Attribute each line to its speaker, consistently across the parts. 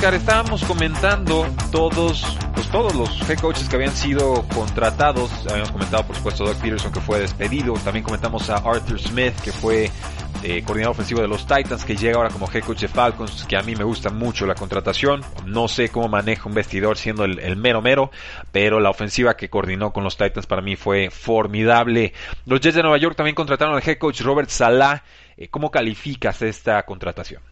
Speaker 1: Estábamos comentando todos, pues todos los head coaches que habían sido contratados. Habíamos comentado, por supuesto, a Doug Peterson que fue despedido. También comentamos a Arthur Smith que fue eh, coordinador ofensivo de los Titans, que llega ahora como head coach de Falcons, que a mí me gusta mucho la contratación. No sé cómo maneja un vestidor siendo el, mero mero, pero la ofensiva que coordinó con los Titans para mí fue formidable. Los Jets de Nueva York también contrataron al head coach Robert Salah. Eh, ¿Cómo calificas esta contratación?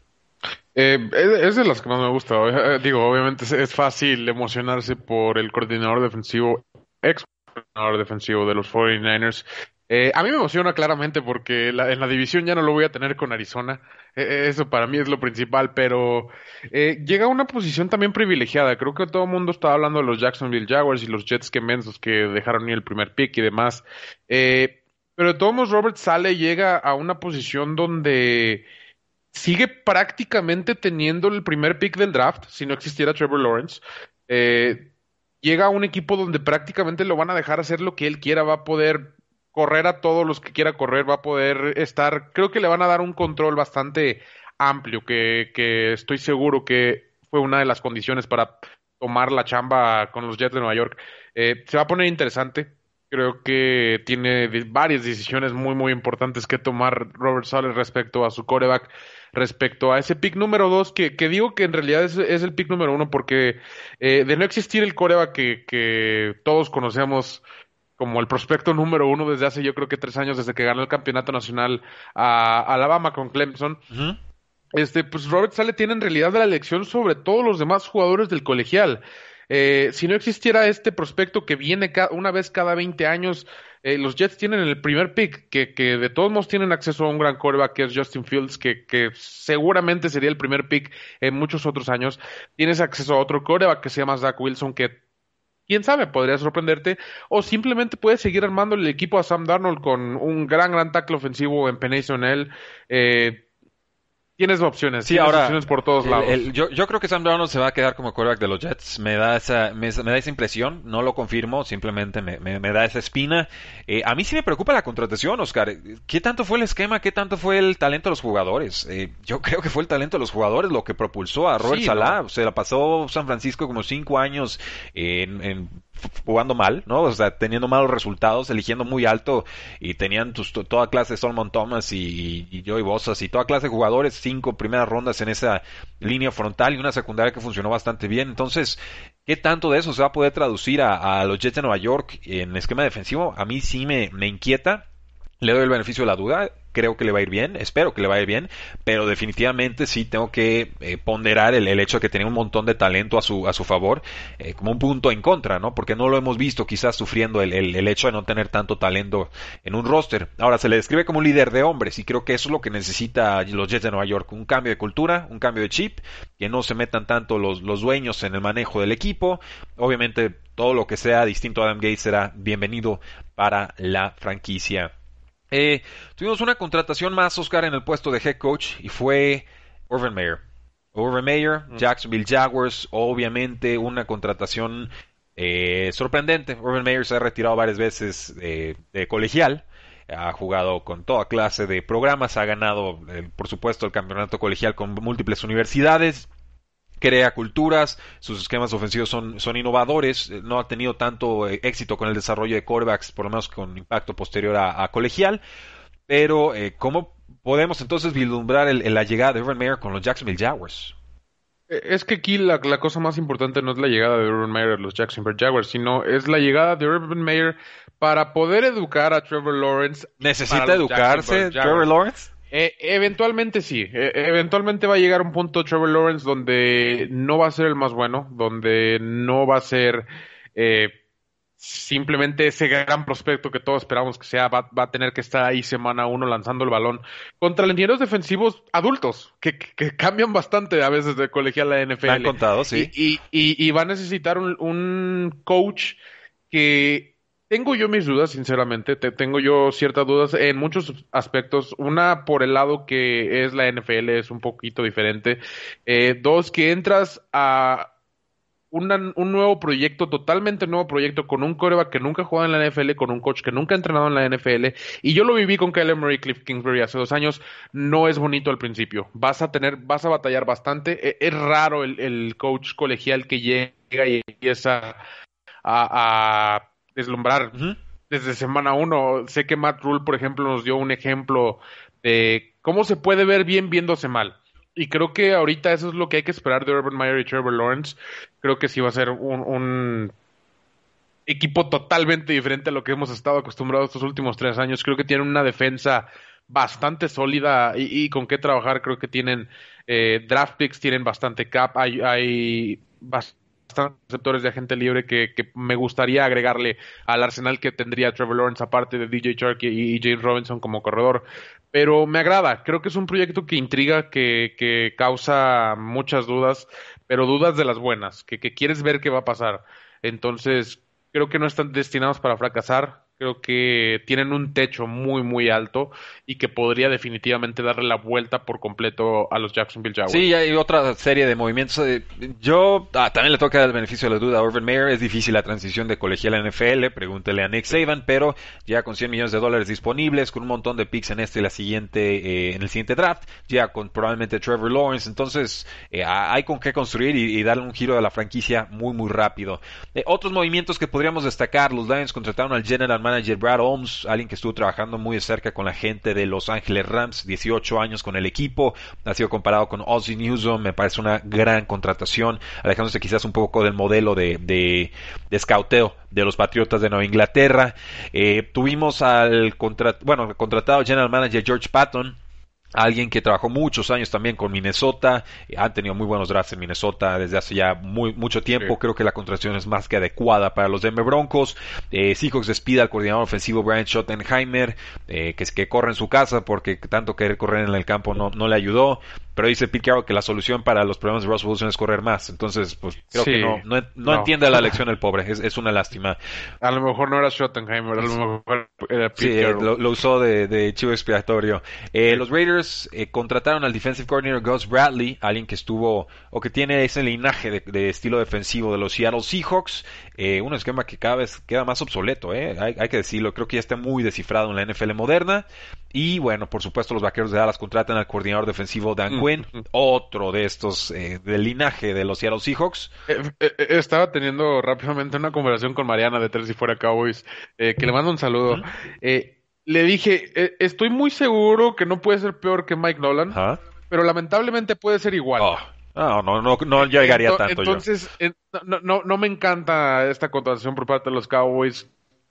Speaker 2: Eh, es de las que más me gusta. Eh, digo, obviamente es, fácil emocionarse por el coordinador defensivo, ex coordinador defensivo de los 49ers. Eh, a mí me emociona claramente porque en la división ya no lo voy a tener con Arizona. eso para mí es lo principal, pero llega a una posición también privilegiada. Creo que todo el mundo estaba hablando de los Jacksonville Jaguars y los Jets que mensos que dejaron ni el primer pick y demás. pero de todos modos, Robert Sale llega a una posición donde sigue prácticamente teniendo el primer pick del draft, si no existiera Trevor Lawrence. Eh, llega a un equipo donde prácticamente lo van a dejar hacer lo que él quiera, va a poder correr a todos los que quiera correr, va a poder estar, creo que le van a dar un control bastante amplio, que, que estoy seguro que fue una de las condiciones para tomar la chamba con los Jets de Nueva York. Eh, se va a poner interesante. Creo que tiene varias decisiones muy, muy importantes que tomar Robert Sales respecto a su coreback respecto a ese pick número dos, que, que digo que en realidad es, el pick número uno, porque eh, de no existir el coreback que, que todos conocemos como el prospecto número uno desde hace yo creo que tres años, desde que ganó el campeonato nacional a Alabama con Clemson. Este, pues Robert Sale tiene en realidad la elección sobre todos los demás jugadores del colegial. Eh, si no existiera este prospecto que viene una vez cada 20 años, eh, los Jets tienen el primer pick, que, que, de todos modos tienen acceso a un gran coreback que es Justin Fields, que, que, seguramente sería el primer pick en muchos otros años. Tienes acceso a otro coreback que se llama Zach Wilson, que quién sabe, podría sorprenderte, o simplemente puedes seguir armando el equipo a Sam Darnold con un gran, gran tackle ofensivo en Penation L. Eh, tienes opciones.
Speaker 1: Sí, ahora.
Speaker 2: Opciones por todos lados.
Speaker 1: yo, yo, creo que Sam Darnold se va a quedar como quarterback de los Jets. Me da esa, me, da esa impresión. No lo confirmo, simplemente me, me, da esa espina. Eh, a mí sí me preocupa la contratación, Oscar. ¿Qué tanto fue el esquema? ¿Qué tanto fue el talento de los jugadores? Eh, yo creo que fue el talento de los jugadores lo que propulsó a Robert Salah. Se la pasó San Francisco como cinco años en, en jugando mal, ¿no? O sea, teniendo malos resultados, eligiendo muy alto y tenían toda clase de Solomon Thomas y, y, Joey Bossas y toda clase de jugadores, cinco primeras rondas en esa línea frontal y una secundaria que funcionó bastante bien. Entonces, ¿qué tanto de eso se va a poder traducir a, los Jets de Nueva York en esquema defensivo? A mí sí me, me inquieta. Le doy el beneficio de la duda creo que le va a ir bien, espero que le vaya bien, pero definitivamente sí tengo que eh, ponderar el, hecho de que tenía un montón de talento a su, a su favor eh, como un punto en contra, ¿no? Porque no lo hemos visto quizás sufriendo el, el, hecho de no tener tanto talento en un roster. Ahora se le describe como un líder de hombres y creo que eso es lo que necesita los Jets de Nueva York, un cambio de cultura, un cambio de chip, que no se metan tanto los, los dueños en el manejo del equipo, obviamente todo lo que sea distinto a Adam Gates será bienvenido para la franquicia. Eh, tuvimos una contratación más, Oscar, en el puesto de head coach y fue Urban Meyer. Urban Meyer, mm. Jacksonville Jaguars, obviamente una contratación eh, sorprendente. Urban Meyer se ha retirado varias veces de colegial, ha jugado con toda clase de programas, ha ganado, eh, por supuesto, el campeonato colegial con múltiples universidades crea culturas, sus esquemas ofensivos son, son innovadores, eh, no ha tenido tanto eh, éxito con el desarrollo de corebacks, por lo menos con impacto posterior a, colegial, pero eh, ¿cómo podemos entonces vislumbrar la llegada de Urban Meyer con los Jacksonville Jaguars?
Speaker 2: Es que aquí la, cosa más importante no es la llegada de Urban Meyer a los Jacksonville Jaguars, sino es la llegada de Urban Meyer para poder educar a Trevor Lawrence.
Speaker 1: ¿Necesita educarse Trevor Lawrence?
Speaker 2: Eh, eventualmente sí, eh, eventualmente va a llegar un punto Trevor Lawrence donde no va a ser el más bueno, donde no va a ser eh, simplemente ese gran prospecto que todos esperamos que sea, va, a tener que estar ahí semana uno lanzando el balón contra ingenieros defensivos adultos, que, cambian bastante a veces de colegial a la NFL.
Speaker 1: han contado, sí.
Speaker 2: Y, y, va a necesitar un, un coach que tengo yo mis dudas, sinceramente. Te, tengo yo ciertas dudas en muchos aspectos. Una, por el lado que es la NFL, es un poquito diferente. Eh, dos, que entras a un nuevo proyecto, totalmente nuevo proyecto, con un coreback que nunca jugado en la NFL, con un coach que nunca ha entrenado en la NFL. Y yo lo viví con Kyler Murray Cliff Kingsbury hace dos años. No es bonito al principio. Vas a tener, vas a batallar bastante. E, es, raro el, coach colegial que llega y empieza a deslumbrar desde semana uno. Sé que Matt Rule, por ejemplo, nos dio un ejemplo de cómo se puede ver bien viéndose mal. Y creo que ahorita eso es lo que hay que esperar de Urban Meyer y Trevor Lawrence. Creo que sí va a ser un, equipo totalmente diferente a lo que hemos estado acostumbrados estos últimos tres años. Creo que tienen una defensa bastante sólida y, con qué trabajar. Creo que tienen eh, draft picks, tienen bastante cap. Hay, hay receptores de agente libre que, me gustaría agregarle al arsenal que tendría Trevor Lawrence, aparte de DJ Shark y, James Robinson como corredor. Pero me agrada, creo que es un proyecto que intriga, que, que causa muchas dudas, pero dudas de las buenas, que, que quieres ver qué va a pasar. Entonces, creo que no están destinados para fracasar. Creo que tienen un techo muy, muy alto y que podría definitivamente darle la vuelta por completo a los Jacksonville Jaguars.
Speaker 1: Sí, hay otra serie de movimientos. Eh, yo ah, también le toca el beneficio de la duda a Urban Meyer. Es difícil la transición de colegial a NFL, pregúntele a Nick Saban, pero ya con 100 millones de dólares disponibles, con un montón de picks en este y la siguiente, eh, en el siguiente draft, ya con probablemente Trevor Lawrence. Entonces, eh, hay con qué construir y, darle un giro a la franquicia muy, muy rápido. otros movimientos que podríamos destacar: los Lions contrataron al General manager Brad Holmes, alguien que estuvo trabajando muy de cerca con la gente de Los Ángeles Rams, 18 años con el equipo, ha sido comparado con Ozzy Newsom, me parece una gran contratación, alejándose quizás un poco del modelo de, de, de de los Patriotas de Nueva Inglaterra. Eh, tuvimos al bueno, contratado general manager George Patton, Alguien que trabajó muchos años también con Minnesota, eh, han tenido muy buenos drafts en Minnesota desde hace ya muy, mucho tiempo. Creo que la contratación es más que adecuada para los Denver Broncos. Eh, Seahawks despide al coordinador ofensivo Brian Schottenheimer, eh, que es que corre en su casa porque tanto querer correr en el campo no, no le ayudó. Pero dice Pete Carroll que la solución para los problemas de Russell Wilson es correr más. Entonces, pues creo que no, no, entiende la lección el pobre. Es, una lástima.
Speaker 2: A lo mejor no era Schottenheimer, a lo mejor era
Speaker 1: sí. Lo, usó de, chivo expiatorio. Eh, los Raiders eh, contrataron al defensive coordinator Gus Bradley, alguien que estuvo o que tiene ese linaje de, estilo defensivo de los Seattle Seahawks. Eh, un esquema que cada vez queda más obsoleto, hay, hay, que decirlo. Creo que ya está muy descifrado en la NFL moderna. Y bueno, por supuesto, los vaqueros de Dallas contratan al coordinador defensivo Dan Quinn, mm. otro de estos eh, del linaje de los Seattle Seahawks.
Speaker 2: Eh, eh, estaba teniendo rápidamente una conversación con Mariana de Tres y Fuera Cowboys, que le mando un saludo. le dije, estoy muy seguro que no puede ser peor que Mike Nolan, pero lamentablemente puede ser igual.
Speaker 1: Oh, no, no, no, no llegaría tanto.
Speaker 2: Entonces, no, no, no me encanta esta contratación por parte de los Cowboys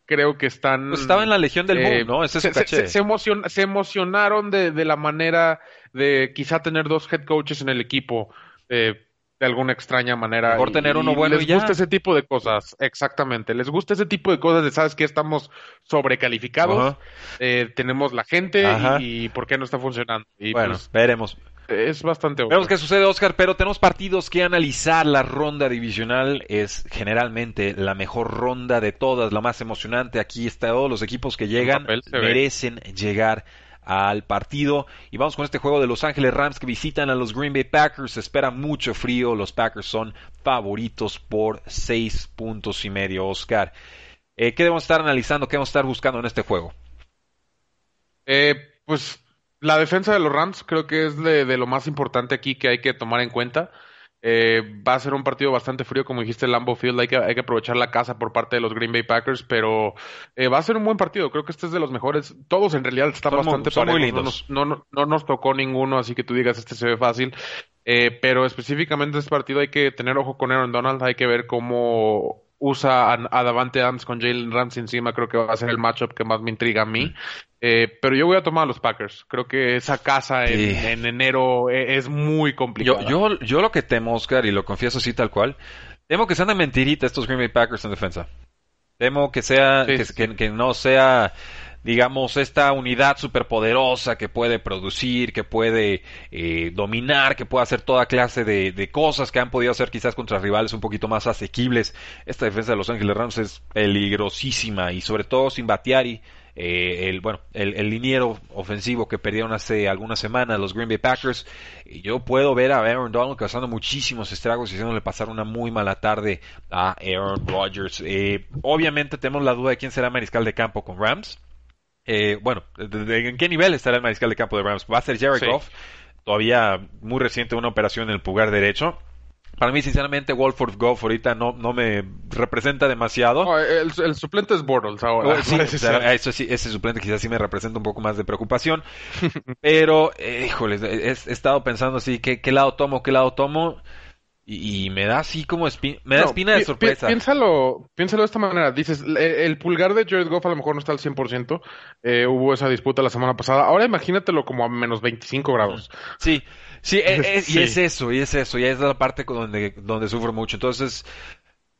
Speaker 2: creo que están...
Speaker 1: Pues estaba en la Legión del Boom, eh, ¿no? Ese
Speaker 2: se, se, se, emocionaron de, de, la manera de quizá tener dos head coaches en el equipo. Eh, de alguna extraña manera.
Speaker 1: Por tener uno bueno
Speaker 2: les gusta ese tipo de cosas, exactamente. Les gusta ese tipo de cosas de, ¿sabes que Estamos sobrecalificados, eh, tenemos la gente y, ¿por qué no está funcionando? Y
Speaker 1: bueno, pues, veremos
Speaker 2: es bastante
Speaker 1: obvio. Vemos qué sucede, Oscar, pero tenemos partidos que analizar. La ronda divisional es generalmente la mejor ronda de todas, la más emocionante. Aquí está, todos los equipos que llegan merecen llegar al partido. Y vamos con este juego de Los Ángeles Rams que visitan a los Green Bay Packers. Se espera mucho frío. Los Packers son favoritos por seis puntos y medio, Oscar. Eh, ¿Qué debemos estar analizando? ¿Qué debemos estar buscando en este juego?
Speaker 2: Eh, pues la defensa de los Rams creo que es de, lo más importante aquí que hay que tomar en cuenta. Eh, va a ser un partido bastante frío, como dijiste, el Lambeau Field. Hay que, hay que aprovechar la casa por parte de los Green Bay Packers, pero eh, va a ser un buen partido. Creo que este es de los mejores. Todos en realidad están bastante
Speaker 1: parejos.
Speaker 2: No nos, no, nos tocó ninguno, así que tú digas este se ve fácil. Eh, pero específicamente este partido hay que tener ojo con Aaron Donald. Hay que ver cómo usa a, Davante Adams con Jalen Ramsey encima. Creo que va a ser el matchup que más me intriga a mí. Eh, pero yo voy a tomar a los Packers. Creo que esa casa en, enero e, es, muy complicada.
Speaker 1: Yo, yo, yo, lo que temo, Oscar, y lo confieso así tal cual, temo que sean de mentirita estos Green Bay Packers en defensa. Temo que sea, que, que, no sea digamos, esta unidad superpoderosa que puede producir, que puede eh, dominar, que puede hacer toda clase de, cosas que han podido hacer quizás contra rivales un poquito más asequibles. Esta defensa de Los Ángeles Rams es peligrosísima y sobre todo sin Batiari. Eh, el bueno el, liniero ofensivo que perdieron hace algunas semanas los Green Bay Packers y yo puedo ver a Aaron Donald causando muchísimos estragos y haciéndole pasar una muy mala tarde a Aaron Rodgers eh, obviamente tenemos la duda de quién será mariscal de campo con Rams eh, bueno, ¿en qué nivel estará el mariscal de campo de Rams? ¿Va a ser Jared Goff? Todavía muy reciente una operación en el pulgar derecho. Para mí, sinceramente, Wolford Goff ahorita no, no me representa demasiado.
Speaker 2: el, suplente es Bortles ahora.
Speaker 1: Sí, eso sí, ese suplente quizás sí me representa un poco más de preocupación. pero, eh, híjole, he, estado pensando así, ¿qué, ¿qué lado tomo? ¿Qué lado tomo? Y, me da así como me da espina de sorpresa.
Speaker 2: piénsalo, piénsalo de esta manera. Dices, el, pulgar de Jared Goff a lo mejor no está al 100%. Eh, hubo esa disputa la semana pasada. Ahora imagínatelo como a menos 25 grados.
Speaker 1: Sí, sí, e, e, y es eso, y es eso. Y es la parte donde, donde sufro mucho. Entonces,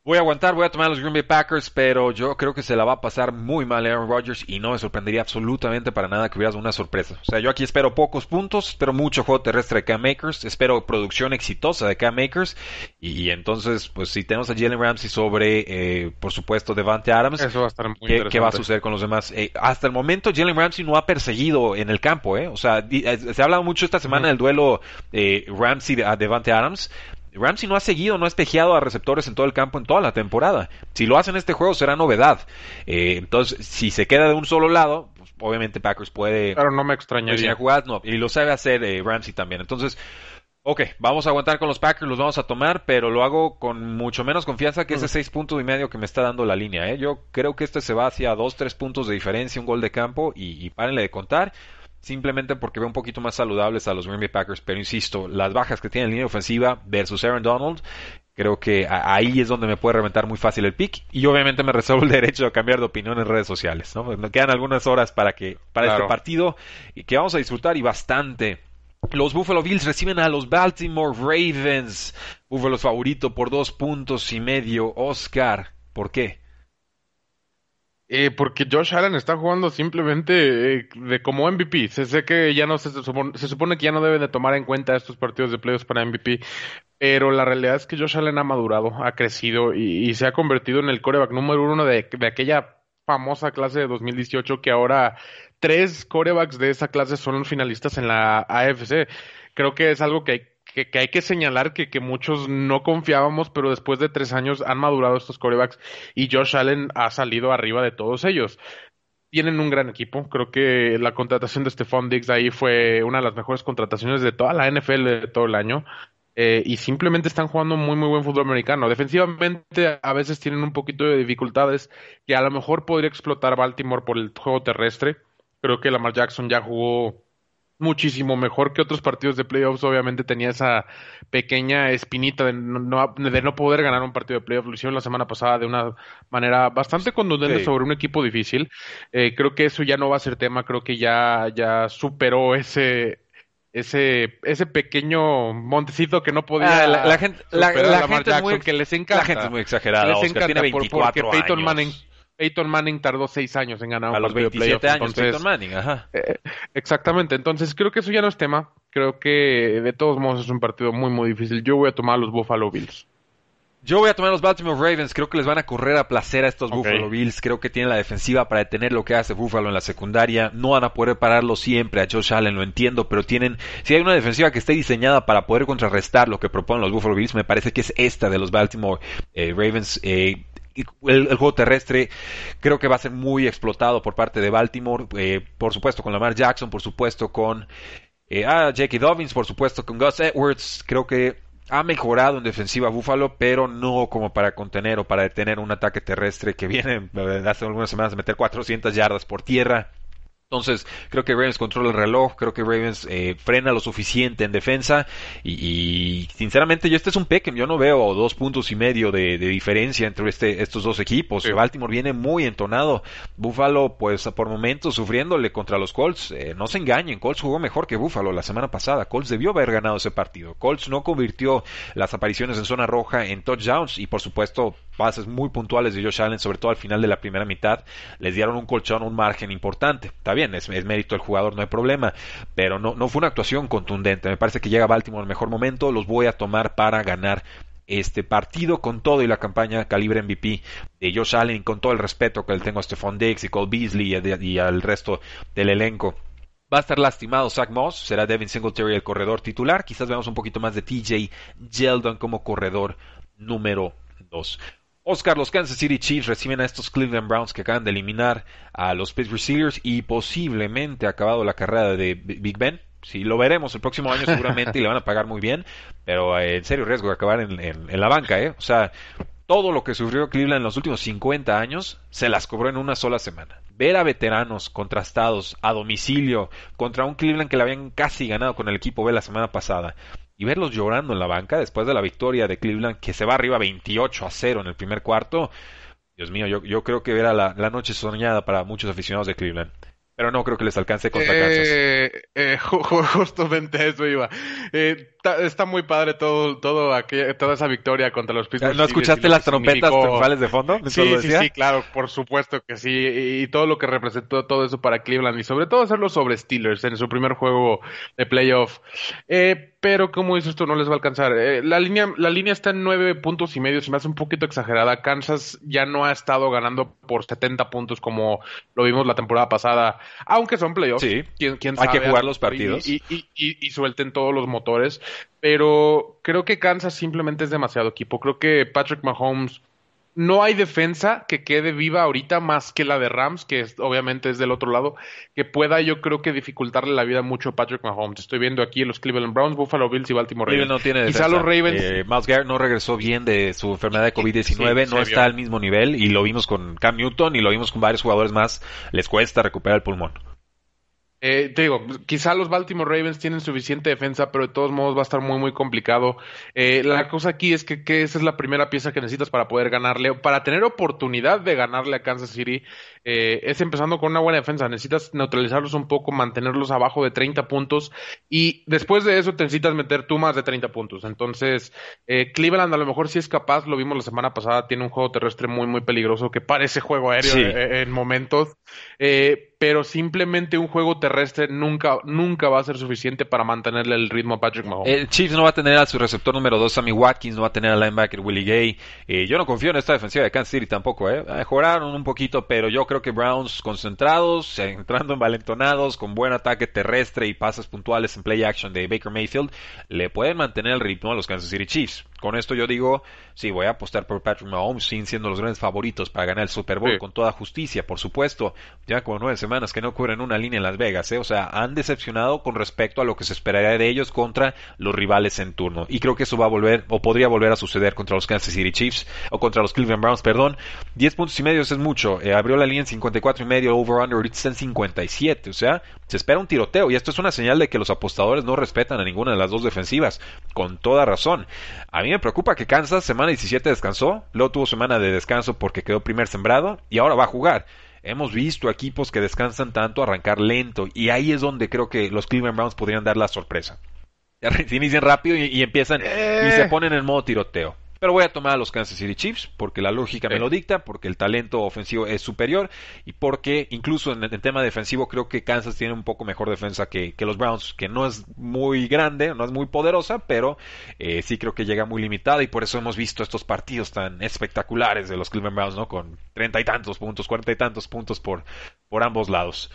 Speaker 1: Voy a aguantar, voy a tomar los Green Bay Packers, pero yo creo que se la va a pasar muy mal Aaron Rodgers y no me sorprendería absolutamente para nada que hubiera una sorpresa. O sea, yo aquí espero pocos puntos, espero mucho juego terrestre de Cam Makers, espero producción exitosa de Cam Makers y, entonces, pues si tenemos a Jalen Ramsey sobre, eh, por supuesto, Devante Adams,
Speaker 2: Eso va a estar muy
Speaker 1: ¿qué, ¿qué, va a suceder con los demás? Eh, hasta el momento Jalen Ramsey no ha perseguido en el campo, ¿eh? O sea, eh, se ha hablado mucho esta semana del duelo Ramsey a Devante Adams, Ramsey no ha seguido, no ha espejeado a receptores en todo el campo en toda la temporada. Si lo hace en este juego será novedad. Eh, entonces, si se queda de un solo lado, pues, obviamente Packers puede...
Speaker 2: Pero no me extrañaría.
Speaker 1: Jugar, no, y lo sabe hacer eh, Ramsey también. Entonces, ok, vamos a aguantar con los Packers, los vamos a tomar, pero lo hago con mucho menos confianza que ese seis puntos y medio que me está dando la línea. ¿eh? Yo creo que este se va hacia dos, tres puntos de diferencia, un gol de campo, y, y párenle de contar simplemente porque veo un poquito más saludables a los Green Bay Packers, pero insisto, las bajas que tiene en línea ofensiva versus Aaron Donald, creo que ahí es donde me puede reventar muy fácil el pick y obviamente me reservo el derecho a cambiar de opinión en redes sociales, ¿no? Me quedan algunas horas para que para este partido y que vamos a disfrutar y bastante. Los Buffalo Bills reciben a los Baltimore Ravens. Buffalo favorito por dos puntos y medio. Oscar, ¿por qué?
Speaker 2: Eh, porque Josh Allen está jugando simplemente eh, de como MVP. Se sé que ya no se, se supone que ya no debe de tomar en cuenta estos partidos de playoffs para MVP, pero la realidad es que Josh Allen ha madurado, ha crecido y, se ha convertido en el coreback número uno de, de aquella famosa clase de 2018 que ahora tres corebacks de esa clase son finalistas en la AFC. Creo que es algo que hay que, hay que señalar que, que, muchos no confiábamos, pero después de tres años han madurado estos corebacks y Josh Allen ha salido arriba de todos ellos. Tienen un gran equipo. Creo que la contratación de Stephon Diggs ahí fue una de las mejores contrataciones de toda la NFL de todo el año. Eh, y simplemente están jugando muy, muy buen fútbol americano. Defensivamente a veces tienen un poquito de dificultades que a lo mejor podría explotar Baltimore por el juego terrestre. Creo que Lamar Jackson ya jugó muchísimo mejor que otros partidos de playoffs. Obviamente tenía esa pequeña espinita de no, de no poder ganar un partido de playoffs. Lo hicieron la semana pasada de una manera bastante contundente sobre un equipo difícil. Eh, creo que eso ya no va a ser tema. Creo que ya, ya superó ese ese ese pequeño montecito que no podía
Speaker 1: ah, la, gente la, gente
Speaker 2: muy, que les encanta
Speaker 1: la gente es muy exagerada les encanta tiene 24
Speaker 2: porque Peyton Manning Peyton Manning tardó seis años en ganar un
Speaker 1: a
Speaker 2: los 27
Speaker 1: años Peyton Manning, ajá.
Speaker 2: Eh, exactamente, entonces creo que eso ya no es tema. Creo que de todos modos es un partido muy muy difícil. Yo voy a tomar a los Buffalo Bills.
Speaker 1: Yo voy a tomar a los Baltimore Ravens. Creo que les van a correr a placer a estos Buffalo Bills. Creo que tienen la defensiva para detener lo que hace Buffalo en la secundaria. No van a poder pararlo siempre a Josh Allen, lo entiendo, pero tienen. Si hay una defensiva que esté diseñada para poder contrarrestar lo que proponen los Buffalo Bills, me parece que es esta de los Baltimore eh, Ravens. Eh, el, juego terrestre creo que va a ser muy explotado por parte de Baltimore, eh, por supuesto con Lamar Jackson, por supuesto con eh, ah, Jackie Dobbins, por supuesto con Gus Edwards, creo que ha mejorado en defensiva Buffalo, pero no como para contener o para detener un ataque terrestre que viene eh, hace algunas semanas de meter 400 yardas por tierra. Entonces, creo que Ravens controla el reloj, creo que Ravens eh, frena lo suficiente en defensa y, sinceramente yo este es un pick, yo no veo dos puntos y medio de, diferencia entre este, estos dos equipos. Baltimore viene muy entonado, Buffalo pues por momentos sufriéndole contra los Colts, eh, no se engañen, Colts jugó mejor que Buffalo la semana pasada, Colts debió haber ganado ese partido, Colts no convirtió las apariciones en zona roja en touchdowns y por supuesto pases muy puntuales de Josh Allen, sobre todo al final de la primera mitad, les dieron un colchón, un margen importante bien, es, mérito del jugador, no hay problema, pero no, no fue una actuación contundente. Me parece que llega Baltimore en el mejor momento, los voy a tomar para ganar este partido con todo y la campaña calibre MVP de Josh Allen, con todo el respeto que le tengo a Stephon Diggs y Cole Beasley y, al resto del elenco. Va a estar lastimado Zach Moss, será Devin Singletary el corredor titular. Quizás veamos un poquito más de TJ Yeldon como corredor número 2. Oscar, los Kansas City Chiefs reciben a estos Cleveland Browns que acaban de eliminar a los Pittsburgh Steelers y posiblemente ha acabado la carrera de Big Ben. Sí, lo veremos el próximo año seguramente y le van a pagar muy bien, pero eh, en serio riesgo de acabar en, la banca, ¿eh? O sea, todo lo que sufrió Cleveland en los últimos 50 años se las cobró en una sola semana. Ver a veteranos contrastados a domicilio contra un Cleveland que le habían casi ganado con el equipo B la semana pasada y verlos llorando en la banca después de la victoria de Cleveland que se va arriba 28 a 0 en el primer cuarto. Dios mío, yo, yo creo que era la, la noche soñada para muchos aficionados de Cleveland. Pero no creo que les alcance contra
Speaker 2: eh, Eh, justamente eso iba. Eh, está muy padre todo, todo toda esa victoria contra los
Speaker 1: Pittsburgh ¿No escuchaste las trompetas triunfales de fondo?
Speaker 2: Sí, sí, sí, claro, por supuesto que sí. Y, todo lo que representó todo eso para Cleveland y sobre todo hacerlo sobre Steelers en su primer juego de playoff. Eh, pero como dices tú, no les va a alcanzar. Eh, la, línea, la línea está en nueve puntos y medio, se me hace un poquito exagerada. Kansas ya no ha estado ganando por 70 puntos como lo vimos la temporada pasada, aunque son playoffs.
Speaker 1: Sí, hay que jugar los partidos.
Speaker 2: Y, y, y, suelten todos los motores. Pero creo que Kansas simplemente es demasiado equipo. Creo que Patrick Mahomes no hay defensa que quede viva ahorita más que la de Rams, que obviamente es del otro lado, que pueda yo creo que dificultarle la vida mucho a Patrick Mahomes. Estoy viendo aquí los Cleveland Browns, Buffalo Bills y Baltimore Ravens.
Speaker 1: no tiene Quizá
Speaker 2: los Ravens...
Speaker 1: Eh, Miles Garrett no regresó bien de su enfermedad de COVID-19, no está al mismo nivel y lo vimos con Cam Newton y lo vimos con varios jugadores más. Les cuesta recuperar el pulmón.
Speaker 2: Eh, te digo, quizá los Baltimore Ravens tienen suficiente defensa, pero de todos modos va a estar muy, muy complicado. Eh, la cosa aquí es que, que, esa es la primera pieza que necesitas para poder ganarle, para tener oportunidad de ganarle a Kansas City, eh, es empezando con una buena defensa. Necesitas neutralizarlos un poco, mantenerlos abajo de 30 puntos y después de eso te necesitas meter tú más de 30 puntos. Entonces, eh, Cleveland a lo mejor sí es capaz, lo vimos la semana pasada, tiene un juego terrestre muy, muy peligroso que parece juego aéreo en, momentos, pero simplemente un juego terrestre nunca, nunca va a ser suficiente para mantenerle el ritmo a Patrick Mahomes.
Speaker 1: El Chiefs no va a tener a su receptor número 2, Sammy Watkins, no va a tener al linebacker Willie Gay. Eh, yo no confío en esta defensiva de Kansas City tampoco, ¿eh? Mejoraron un poquito, pero yo creo que Browns concentrados, entrando envalentonados, con buen ataque terrestre y pases puntuales en play action de Baker Mayfield, le pueden mantener el ritmo a los Kansas City Chiefs. Con esto yo digo, sí, voy a apostar por Patrick Mahomes, sin siendo los grandes favoritos para ganar el Super Bowl con toda justicia, por supuesto. Ya como nueve semanas que no cubren una línea en Las Vegas, ¿eh? O sea, han decepcionado con respecto a lo que se esperaría de ellos contra los rivales en turno. Y creo que eso va a volver, o podría volver a suceder contra los Kansas City Chiefs, o contra los Cleveland Browns, perdón. Diez puntos y medio es mucho. Eh, abrió la línea en 54 y medio, over-under, ahorita está en 57. O sea, se espera un tiroteo. Y esto es una señal de que los apostadores no respetan a ninguna de las dos defensivas. Con toda razón. A mí me preocupa que Kansas, semana 17 descansó, luego tuvo semana de descanso porque quedó primer sembrado y ahora va a jugar. Hemos visto equipos que descansan tanto arrancar lento y ahí es donde creo que los Cleveland Browns podrían dar la sorpresa. Inician rápido y, empiezan y se eh. ponen en modo tiroteo. Pero voy a tomar a los Kansas City Chiefs porque la lógica me lo dicta, porque el talento ofensivo es superior y porque incluso en el tema defensivo creo que Kansas tiene un poco mejor defensa que, los Browns, que no es muy grande, no es muy poderosa, pero eh, sí creo que llega muy limitada y por eso hemos visto estos partidos tan espectaculares de los Cleveland Browns, ¿no? Con treinta y tantos puntos, cuarenta y tantos puntos por, por ambos lados.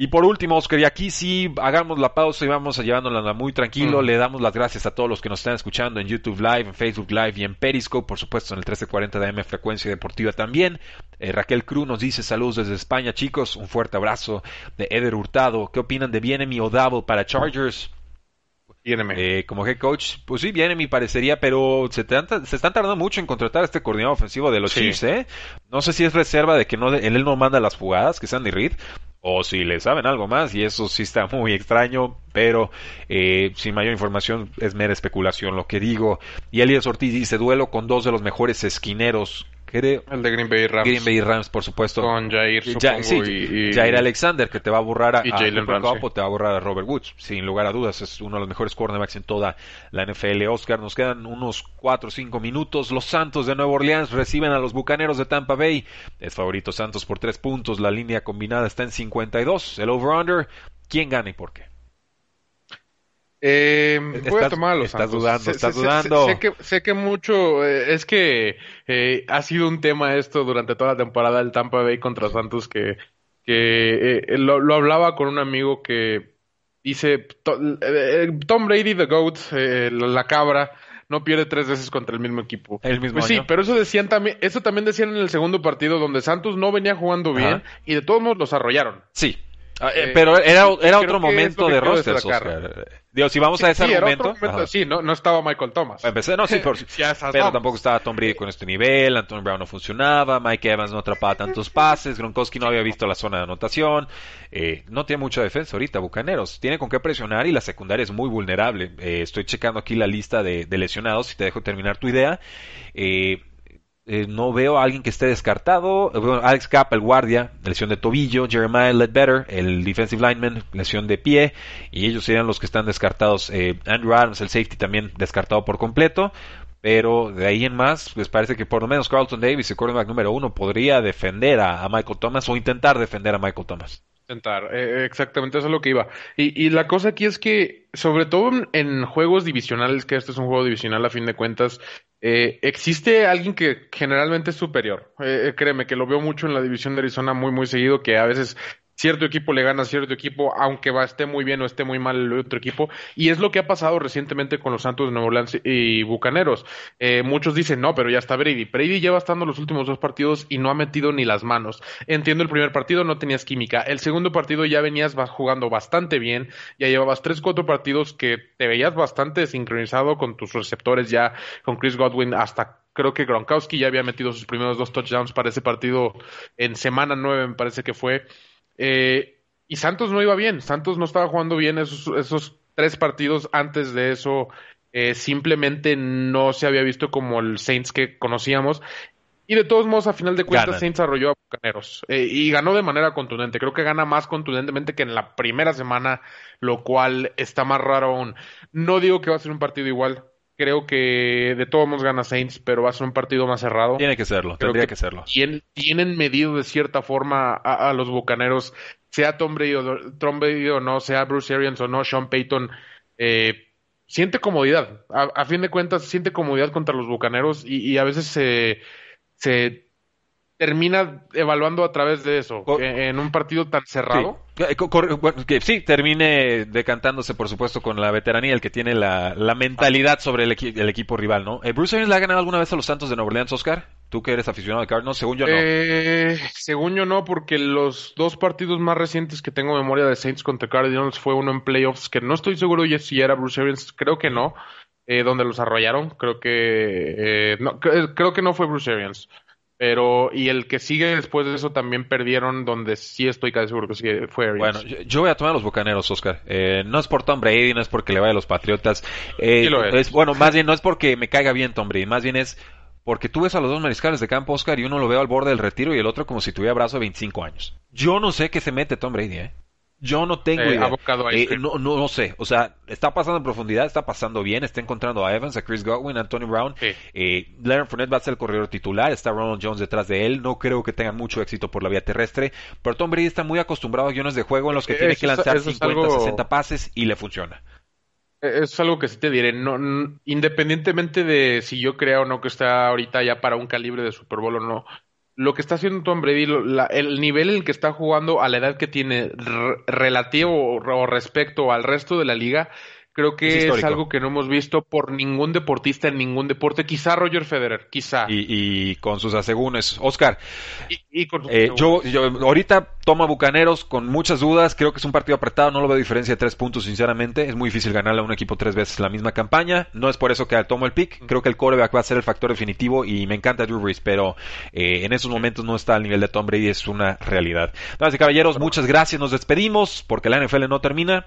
Speaker 1: Y por último, Oscar, y aquí sí hagamos la pausa y vamos a llevándola muy tranquilo. Mm. Le damos las gracias a todos los que nos están escuchando en YouTube Live, en Facebook Live y en Periscope, por supuesto en el 1340 de M Frecuencia Deportiva también. Eh, Raquel Cruz nos dice saludos desde España, chicos. Un fuerte abrazo de Eder Hurtado. ¿Qué opinan de Bienemi o Double para Chargers? Eh, como head coach, pues sí, viene mi parecería, pero se, se, están tardando mucho en contratar a este coordinador ofensivo de los Chiefs, ¿eh? No sé si es reserva de que no, él no manda las jugadas, que es Andy Reid, o si le saben algo más, y eso sí está muy extraño, pero eh, sin mayor información es mera especulación lo que digo. Y Elias Ortiz dice duelo con dos de los mejores esquineros
Speaker 2: el de Green Bay Rams.
Speaker 1: Green Bay Rams, por supuesto.
Speaker 2: Con Jair, supongo, y,
Speaker 1: Jair Alexander, que te va a borrar a,
Speaker 2: y Jalen Ramsey.
Speaker 1: o te va a borrar a Robert Woods. Sin lugar a dudas, es uno de los mejores cornerbacks en toda la NFL. Oscar, nos quedan unos 4 o 5 minutos. Los Santos de Nueva Orleans reciben a los Bucaneros de Tampa Bay. Es favorito Santos por 3 puntos. La línea combinada está en 52. El over-under, ¿quién gana y por qué?
Speaker 2: Eh, voy a tomar a los
Speaker 1: Estás
Speaker 2: Santos.
Speaker 1: dudando,
Speaker 2: Sé-
Speaker 1: estás
Speaker 2: sé-
Speaker 1: dudando.
Speaker 2: Sé, sé que, sé que mucho, eh, es que eh, ha sido un tema esto durante toda la temporada del Tampa Bay contra Santos que, que eh, lo, lo hablaba con un amigo que dice to- Tom Brady, the GOAT, eh, la, cabra, no pierde tres veces contra el mismo equipo.
Speaker 1: El mismo
Speaker 2: Pues sí,
Speaker 1: año.
Speaker 2: pero eso decían también, eso también decían en el segundo partido donde Santos no venía jugando bien
Speaker 1: Ajá.
Speaker 2: y de todos modos los arrollaron.
Speaker 1: Sí. Ah, eh,
Speaker 2: Eh,
Speaker 1: pero era, era otro momento de. Oscar. Digo, si vamos a ese
Speaker 2: sí,
Speaker 1: argumento.
Speaker 2: momento, sí, no, no estaba Michael Thomas.
Speaker 1: Empecé, no, sí, por, pero tampoco estaba Tom Brady con este nivel, Antonio Brown no funcionaba, Mike Evans no atrapaba tantos pases, Gronkowski no había visto la zona de anotación, eh, no tiene mucha defensa ahorita, Bucaneros, tiene con qué presionar y la secundaria es muy vulnerable. Eh, estoy checando aquí la lista de, de lesionados, si te dejo terminar tu idea. Eh, eh, no veo a alguien que esté descartado. Eh, Alex Capp, el guardia, lesión de tobillo. Jeremiah Ledbetter, el defensive lineman, lesión de pie. Y ellos serían los que están descartados. Eh, Andrew Adams, el safety, también descartado por completo. Pero de ahí en más, pues parece que por lo menos Carlton Davis, el quarterback número uno, podría defender a Michael Thomas o intentar defender a Michael Thomas.
Speaker 2: Intentar, eh, exactamente, eso es lo que iba. Y, y la cosa aquí es que, sobre todo en, en juegos divisionales, que este es un juego divisional a fin de cuentas, eh, existe alguien que generalmente es superior. Eh, eh, créeme que lo veo mucho en la división de Arizona muy, muy seguido, que a veces cierto equipo le gana a cierto equipo, aunque va, esté muy bien o esté muy mal el otro equipo. Y es lo que ha pasado recientemente con los Santos de Nuevo Orleans y Bucaneros. Eh, muchos dicen, no, pero ya está Brady. Brady lleva estando los últimos dos partidos y no ha metido ni las manos. Entiendo el primer partido, no tenías química. El segundo partido ya venías jugando bastante bien. Ya llevabas tres, cuatro partidos que te veías bastante sincronizado con tus receptores ya, con Chris Godwin hasta creo que Gronkowski ya había metido sus primeros dos touchdowns para ese partido en semana nueve, me parece que fue. Eh, y Santos no iba bien, Santos no estaba jugando bien esos, esos tres partidos antes de eso. eh, simplemente no se había visto como el Saints que conocíamos. Y de todos modos, a final de cuentas. Saints arrolló a Bucaneros. Eh, y ganó de manera contundente. Creo que gana más contundentemente que en la primera semana, lo cual está más raro aún. No digo que va a ser un partido igual. Creo que de todos modos gana Saints, pero va a ser un partido más cerrado
Speaker 1: Tiene que serlo,
Speaker 2: Creo
Speaker 1: tendría
Speaker 2: que
Speaker 1: que serlo.
Speaker 2: tien- tienen medido de cierta forma a, a los bucaneros, sea Tom Brady, o, Tom Brady o no, sea Bruce Arians o no, Sean Payton, eh, siente comodidad. A, a fin de cuentas, siente comodidad contra los bucaneros y, y a veces se, se termina evaluando a través de eso.
Speaker 1: Cor-
Speaker 2: En, un partido tan cerrado.
Speaker 1: Sí. Eh, que sí, termine decantándose, por supuesto, con la veteranía, el que tiene la, la mentalidad sobre el, equi- el equipo rival, ¿no? Eh, ¿Bruce Arians le ha ganado alguna vez a los Santos de Nueva Orleans, Oscar? Tú que eres aficionado de Cardinals, según yo no.
Speaker 2: Eh, según yo no, porque los dos partidos más recientes que tengo memoria de Saints contra Cardinals fue uno en playoffs, que no estoy seguro si era Bruce Arians, creo que no, eh, donde los arrollaron, creo que eh, no, cre- creo que no fue Bruce Arians, pero y el que sigue después de eso también perdieron, donde sí estoy casi seguro que sí fue Arians.
Speaker 1: Bueno, yo, yo voy a tomar a los Bucaneros, Oscar. Eh, no es por Tom Brady, no es porque le vaya a los Patriotas. Eh,
Speaker 2: Sí lo es.
Speaker 1: bueno, más bien no es porque me caiga bien Tom Brady, más bien es porque tú ves a los dos mariscales de campo, Oscar, y uno lo veo al borde del retiro y el otro como si tuviera brazo de 25 años. Yo no sé qué se mete Tom Brady, ¿eh? Yo no tengo
Speaker 2: Eh,
Speaker 1: idea.
Speaker 2: abocado a
Speaker 1: Eh, no, no, no sé. O sea, está pasando en profundidad, está pasando bien, está encontrando a Evans, a Chris Godwin, a Antonio Brown.
Speaker 2: Sí.
Speaker 1: Eh, Leonard Fournette va a ser el corredor titular, está Ronald Jones detrás de él. No creo que tengan mucho éxito por la vía terrestre, pero Tom Brady está muy acostumbrado a guiones de juego en los que tiene que lanzar
Speaker 2: es
Speaker 1: 50,
Speaker 2: algo-
Speaker 1: 60 pases y le funciona.
Speaker 2: Es algo que sí te diré, no, independientemente de si yo creo o no que está ahorita ya para un calibre de Super Bowl o no, lo que está haciendo Tom Brady, la- el nivel en el que está jugando a la edad que tiene relativo o respecto al resto de la liga, Creo que es, algo que no hemos visto por ningún deportista en ningún deporte. Quizá Roger Federer, quizá.
Speaker 1: Y, con sus asegúnes. Oscar, eh, yo, yo, ahorita toma Bucaneros con muchas dudas. Creo que es un partido apretado. No lo veo diferencia de tres puntos, sinceramente. Es muy difícil ganarle a un equipo tres veces la misma campaña. No es por eso que tomo el pick. Creo que el coreback va a ser el factor definitivo y me encanta Drew Brees, pero eh, en esos momentos no está al nivel de Tom Brady. Es una realidad. Damas y caballeros, muchas gracias. Nos despedimos porque la NFL no termina